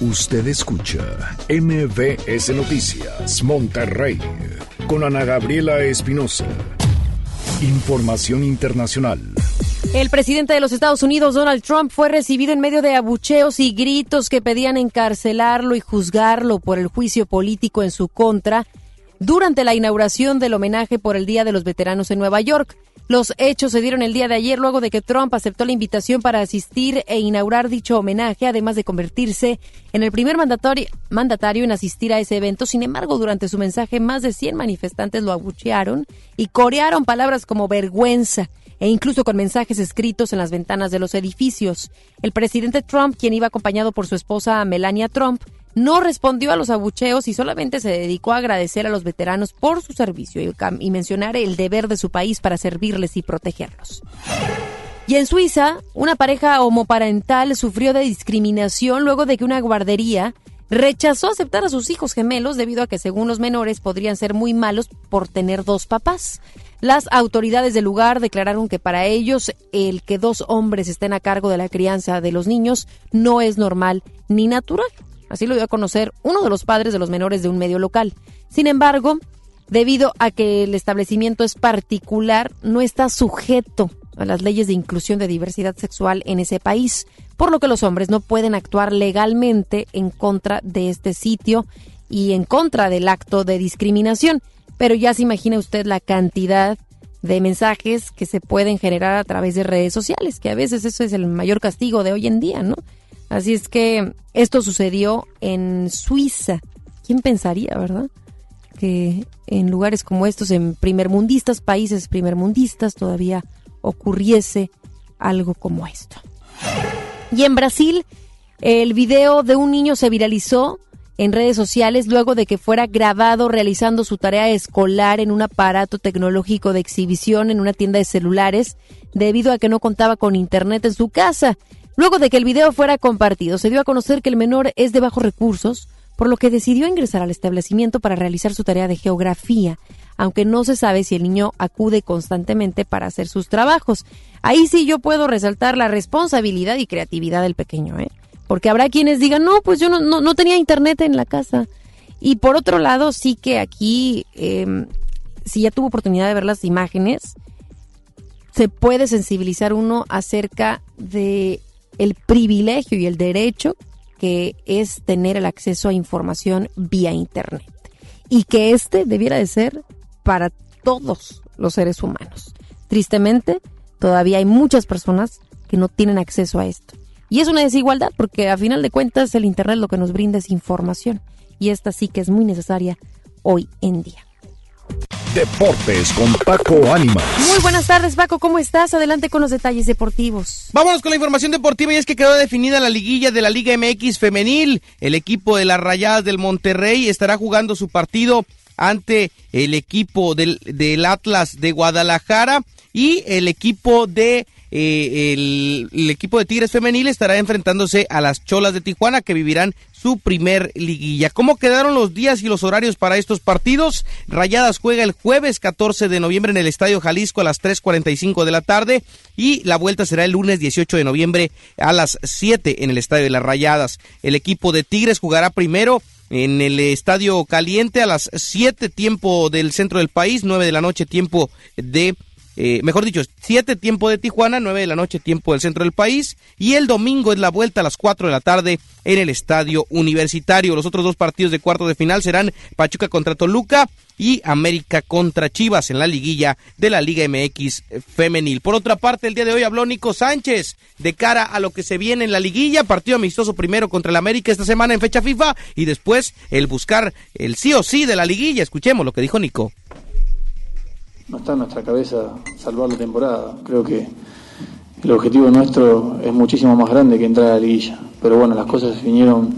Usted escucha MBS Noticias Monterrey con Ana Gabriela Espinosa. Información internacional. El presidente de los Estados Unidos, Donald Trump, fue recibido en medio de abucheos y gritos que pedían encarcelarlo y juzgarlo por el juicio político en su contra durante la inauguración del homenaje por el Día de los Veteranos en Nueva York. Los hechos se dieron el día de ayer luego de que Trump aceptó la invitación para asistir e inaugurar dicho homenaje, además de convertirse en el primer mandatario, en asistir a ese evento. Sin embargo, durante su mensaje, más de 100 manifestantes lo abuchearon y corearon palabras como vergüenza e incluso con mensajes escritos en las ventanas de los edificios. El presidente Trump, quien iba acompañado por su esposa Melania Trump, no respondió a los abucheos y solamente se dedicó a agradecer a los veteranos por su servicio y, mencionar el deber de su país para servirles y protegerlos. Y en Suiza, una pareja homoparental sufrió de discriminación luego de que una guardería rechazó aceptar a sus hijos gemelos debido a que según los menores podrían ser muy malos por tener dos papás. Las autoridades del lugar declararon que para ellos el que dos hombres estén a cargo de la crianza de los niños no es normal ni natural. Así lo dio a conocer uno de los padres de los menores de un medio local. Sin embargo, debido a que el establecimiento es particular, no está sujeto a las leyes de inclusión de diversidad sexual en ese país, por lo que los hombres no pueden actuar legalmente en contra de este sitio y en contra del acto de discriminación. Pero ya se imagina usted la cantidad de mensajes que se pueden generar a través de redes sociales, que a veces eso es el mayor castigo de hoy en día, ¿no? Así es que esto sucedió en Suiza. ¿Quién pensaría, verdad? Que en lugares como estos, en primermundistas, países primermundistas, todavía ocurriese algo como esto. Y en Brasil, el video de un niño se viralizó en redes sociales luego de que fuera grabado realizando su tarea escolar en un aparato tecnológico de exhibición en una tienda de celulares debido a que no contaba con internet en su casa. Luego de que el video fuera compartido, se dio a conocer que el menor es de bajos recursos, por lo que decidió ingresar al establecimiento para realizar su tarea de geografía, aunque no se sabe si el niño acude constantemente para hacer sus trabajos. Ahí sí yo puedo resaltar la responsabilidad y creatividad del pequeño, ¿eh? Porque habrá quienes digan, no, pues yo no, tenía internet en la casa. Y por otro lado, sí que aquí, eh, si ya tuvo oportunidad de ver las imágenes, se puede sensibilizar uno acerca de el privilegio y el derecho que es tener el acceso a información vía internet y que este debiera de ser para todos los seres humanos. Tristemente, todavía hay muchas personas que no tienen acceso a esto. Y es una desigualdad porque a final de cuentas el Internet lo que nos brinda es información y esta sí que es muy necesaria hoy en día. Deportes con Paco Ánimas. Muy buenas tardes, Paco. ¿Cómo estás? Adelante con los detalles deportivos. Vámonos con la información deportiva y es que quedó definida la liguilla de la Liga MX femenil. El equipo de las Rayadas del Monterrey estará jugando su partido ante el equipo del, del Atlas de Guadalajara y el equipo de eh, el, equipo de Tigres Femenil estará enfrentándose a las Cholas de Tijuana que vivirán su primer liguilla. ¿Cómo quedaron los días y los horarios para estos partidos? Rayadas juega el jueves 14 de noviembre en el Estadio Jalisco a las 3.45 de la tarde y la vuelta será el lunes 18 de noviembre a las 7 en el Estadio de las Rayadas. El equipo de Tigres jugará primero en el Estadio Caliente a las 7 tiempo del centro del país, 9 de la noche tiempo de eh, mejor dicho, 7 tiempo de Tijuana, 9 de la noche tiempo del centro del país, y el domingo es la vuelta a las 4 de la tarde en el estadio universitario. Los otros dos partidos de cuarto de final serán Pachuca contra Toluca y América contra Chivas en la liguilla de la Liga MX femenil. Por otra parte, el día de hoy habló Nico Sánchez de cara a lo que se viene en la liguilla, partido amistoso primero contra el América esta semana en fecha FIFA y después el buscar el sí o sí de la liguilla. Escuchemos lo que dijo Nico no está en nuestra cabeza salvar la temporada. Creo que el objetivo nuestro es muchísimo más grande que entrar a la liguilla. Pero bueno, las cosas vinieron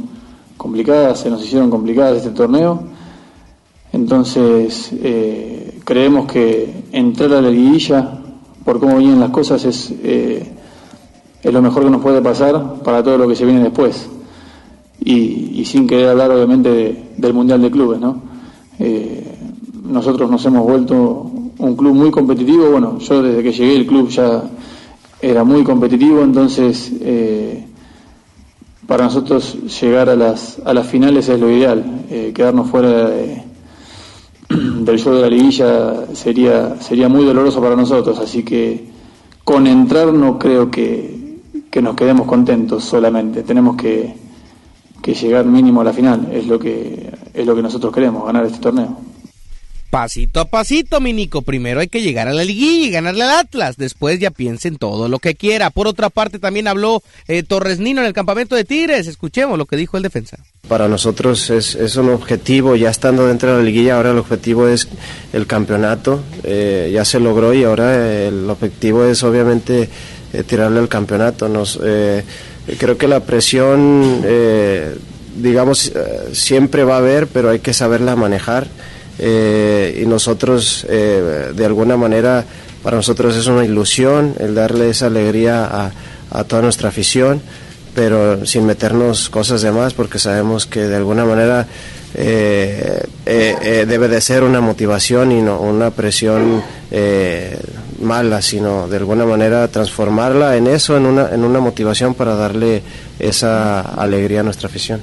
complicadas, se nos hicieron complicadas este torneo. Entonces, eh, creemos que entrar a la liguilla, por cómo vienen las cosas, es, eh, es lo mejor que nos puede pasar para todo lo que se viene después. Y, sin querer hablar, obviamente, del Mundial de Clubes, ¿no? Eh, nosotros nos hemos vuelto un club muy competitivo. Bueno, yo desde que llegué el club ya era muy competitivo, entonces eh, para nosotros llegar a las, a las finales es lo ideal. Eh, quedarnos fuera del show de la liguilla sería, sería muy doloroso para nosotros, así que con entrar no creo que, que nos quedemos contentos solamente. Tenemos que, que llegar mínimo a la final, es lo que, es lo que nosotros queremos, ganar este torneo. Pasito a pasito, mi Nico. Primero hay que llegar a la liguilla y ganarle al Atlas. Después ya piensen todo lo que quiera. Por otra parte, también habló eh, Torres Nino en el campamento de Tigres. Escuchemos lo que dijo el defensa. Para nosotros es, es un objetivo, ya estando dentro de la liguilla, ahora el objetivo es el campeonato. Eh, ya se logró y ahora el objetivo es obviamente eh, tirarle al campeonato. Nos, creo que la presión, digamos, siempre va a haber, pero hay que saberla manejar. Eh, y nosotros eh, de alguna manera para nosotros es una ilusión el darle esa alegría a, a toda nuestra afición pero sin meternos cosas de más porque sabemos que de alguna manera eh, debe de ser una motivación y no una presión mala, sino de alguna manera transformarla en eso, en una, en una motivación para darle esa alegría a nuestra afición.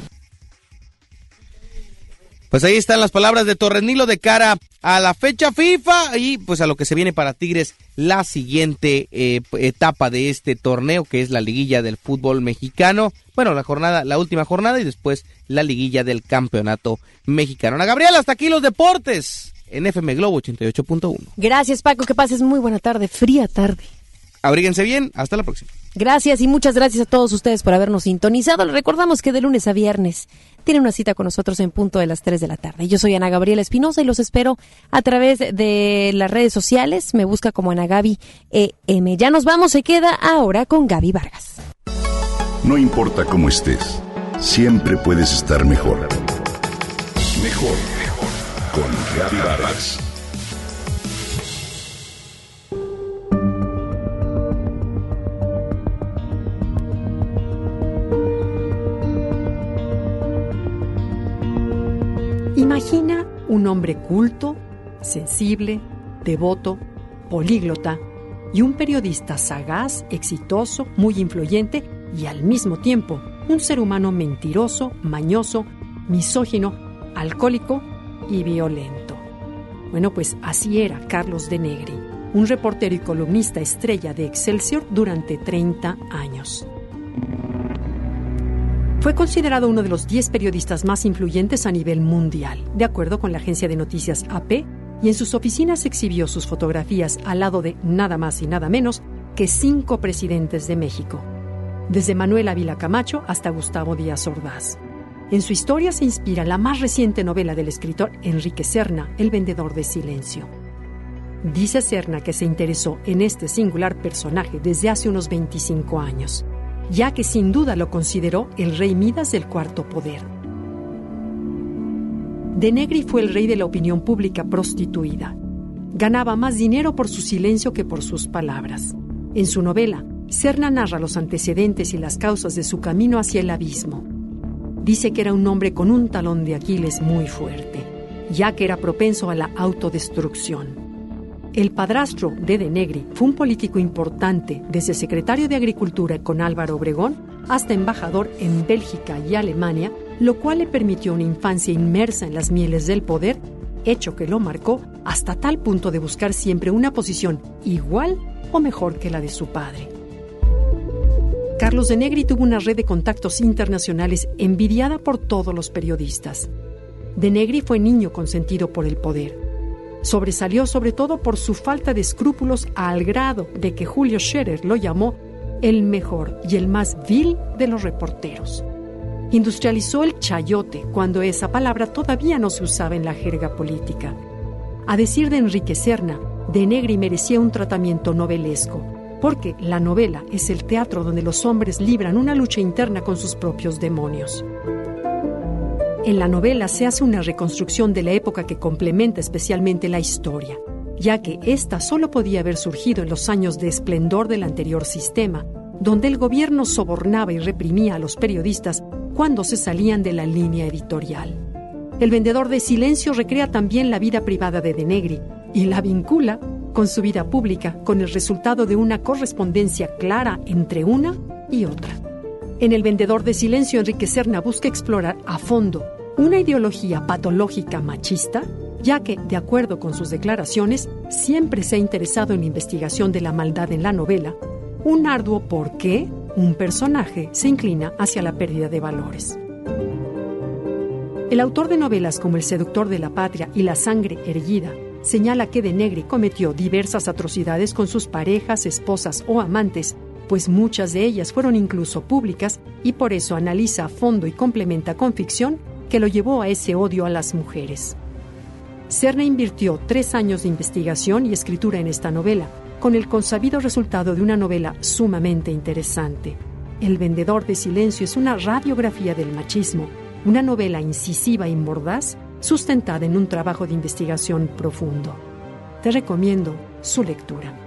Pues ahí están las palabras de Torrenilo de cara a la fecha FIFA y pues a lo que se viene para Tigres la siguiente eh, etapa de este torneo que es la liguilla del fútbol mexicano. Bueno, la jornada, la última jornada y después la liguilla del campeonato mexicano. Ana Gabriela, hasta aquí los deportes en FM Globo 88.1. Gracias Paco, que pases muy buena tarde, fría tarde. Abríguense bien, hasta la próxima. Gracias y muchas gracias a todos ustedes por habernos sintonizado. Les recordamos que de lunes a viernes tienen una cita con nosotros en punto de las 3 de la tarde. Yo soy Ana Gabriela Espinosa y los espero a través de las redes sociales. Me busca como Ana Gaby EM. Ya nos vamos, se queda ahora con Gaby Vargas. No importa cómo estés, siempre puedes estar mejor. Mejor, mejor. Con Gaby Vargas. Imagina un hombre culto, sensible, devoto, políglota y un periodista sagaz, exitoso, muy influyente y al mismo tiempo un ser humano mentiroso, mañoso, misógino, alcohólico y violento. Bueno, pues así era Carlos de Negri, un reportero y columnista estrella de Excelsior durante 30 años. Fue considerado uno de los 10 periodistas más influyentes a nivel mundial, de acuerdo con la agencia de noticias AP, y en sus oficinas exhibió sus fotografías al lado de nada más y nada menos que cinco presidentes de México, desde Manuel Ávila Camacho hasta Gustavo Díaz Ordaz. En su historia se inspira la más reciente novela del escritor Enrique Serna, El vendedor de silencio. Dice Serna que se interesó en este singular personaje desde hace unos 25 años ya que sin duda lo consideró el rey Midas del cuarto poder. De Negri fue el rey de la opinión pública prostituida. Ganaba más dinero por su silencio que por sus palabras. En su novela, Serna narra los antecedentes y las causas de su camino hacia el abismo. Dice que era un hombre con un talón de Aquiles muy fuerte, ya que era propenso a la autodestrucción. El padrastro de De Negri fue un político importante, desde secretario de Agricultura con Álvaro Obregón hasta embajador en Bélgica y Alemania, lo cual le permitió una infancia inmersa en las mieles del poder, hecho que lo marcó hasta tal punto de buscar siempre una posición igual o mejor que la de su padre. Carlos de Negri tuvo una red de contactos internacionales envidiada por todos los periodistas. De Negri fue niño consentido por el poder Sobresalió sobre todo por su falta de escrúpulos al grado de que Julio Scherer lo llamó el mejor y el más vil de los reporteros. Industrializó el chayote cuando esa palabra todavía no se usaba en la jerga política. A decir de Enrique Serna, De Negri merecía un tratamiento novelesco, porque la novela es el teatro donde los hombres libran una lucha interna con sus propios demonios. En la novela se hace una reconstrucción de la época que complementa especialmente la historia, ya que ésta solo podía haber surgido en los años de esplendor del anterior sistema, donde el gobierno sobornaba y reprimía a los periodistas cuando se salían de la línea editorial. El vendedor de silencio recrea también la vida privada de Denegri y la vincula con su vida pública, con el resultado de una correspondencia clara entre una y otra. En El vendedor de silencio, Enrique Serna busca explorar a fondo una ideología patológica machista, ya que, de acuerdo con sus declaraciones, siempre se ha interesado en la investigación de la maldad en la novela, un arduo por qué un personaje se inclina hacia la pérdida de valores. El autor de novelas como El seductor de la patria y La sangre erguida señala que De Negri cometió diversas atrocidades con sus parejas, esposas o amantes, pues muchas de ellas fueron incluso públicas y por eso analiza a fondo y complementa con ficción que lo llevó a ese odio a las mujeres. Cerna invirtió tres años de investigación y escritura en esta novela, con el consabido resultado de una novela sumamente interesante. El vendedor de silencio es una radiografía del machismo, una novela incisiva y mordaz, sustentada en un trabajo de investigación profundo. Te recomiendo su lectura.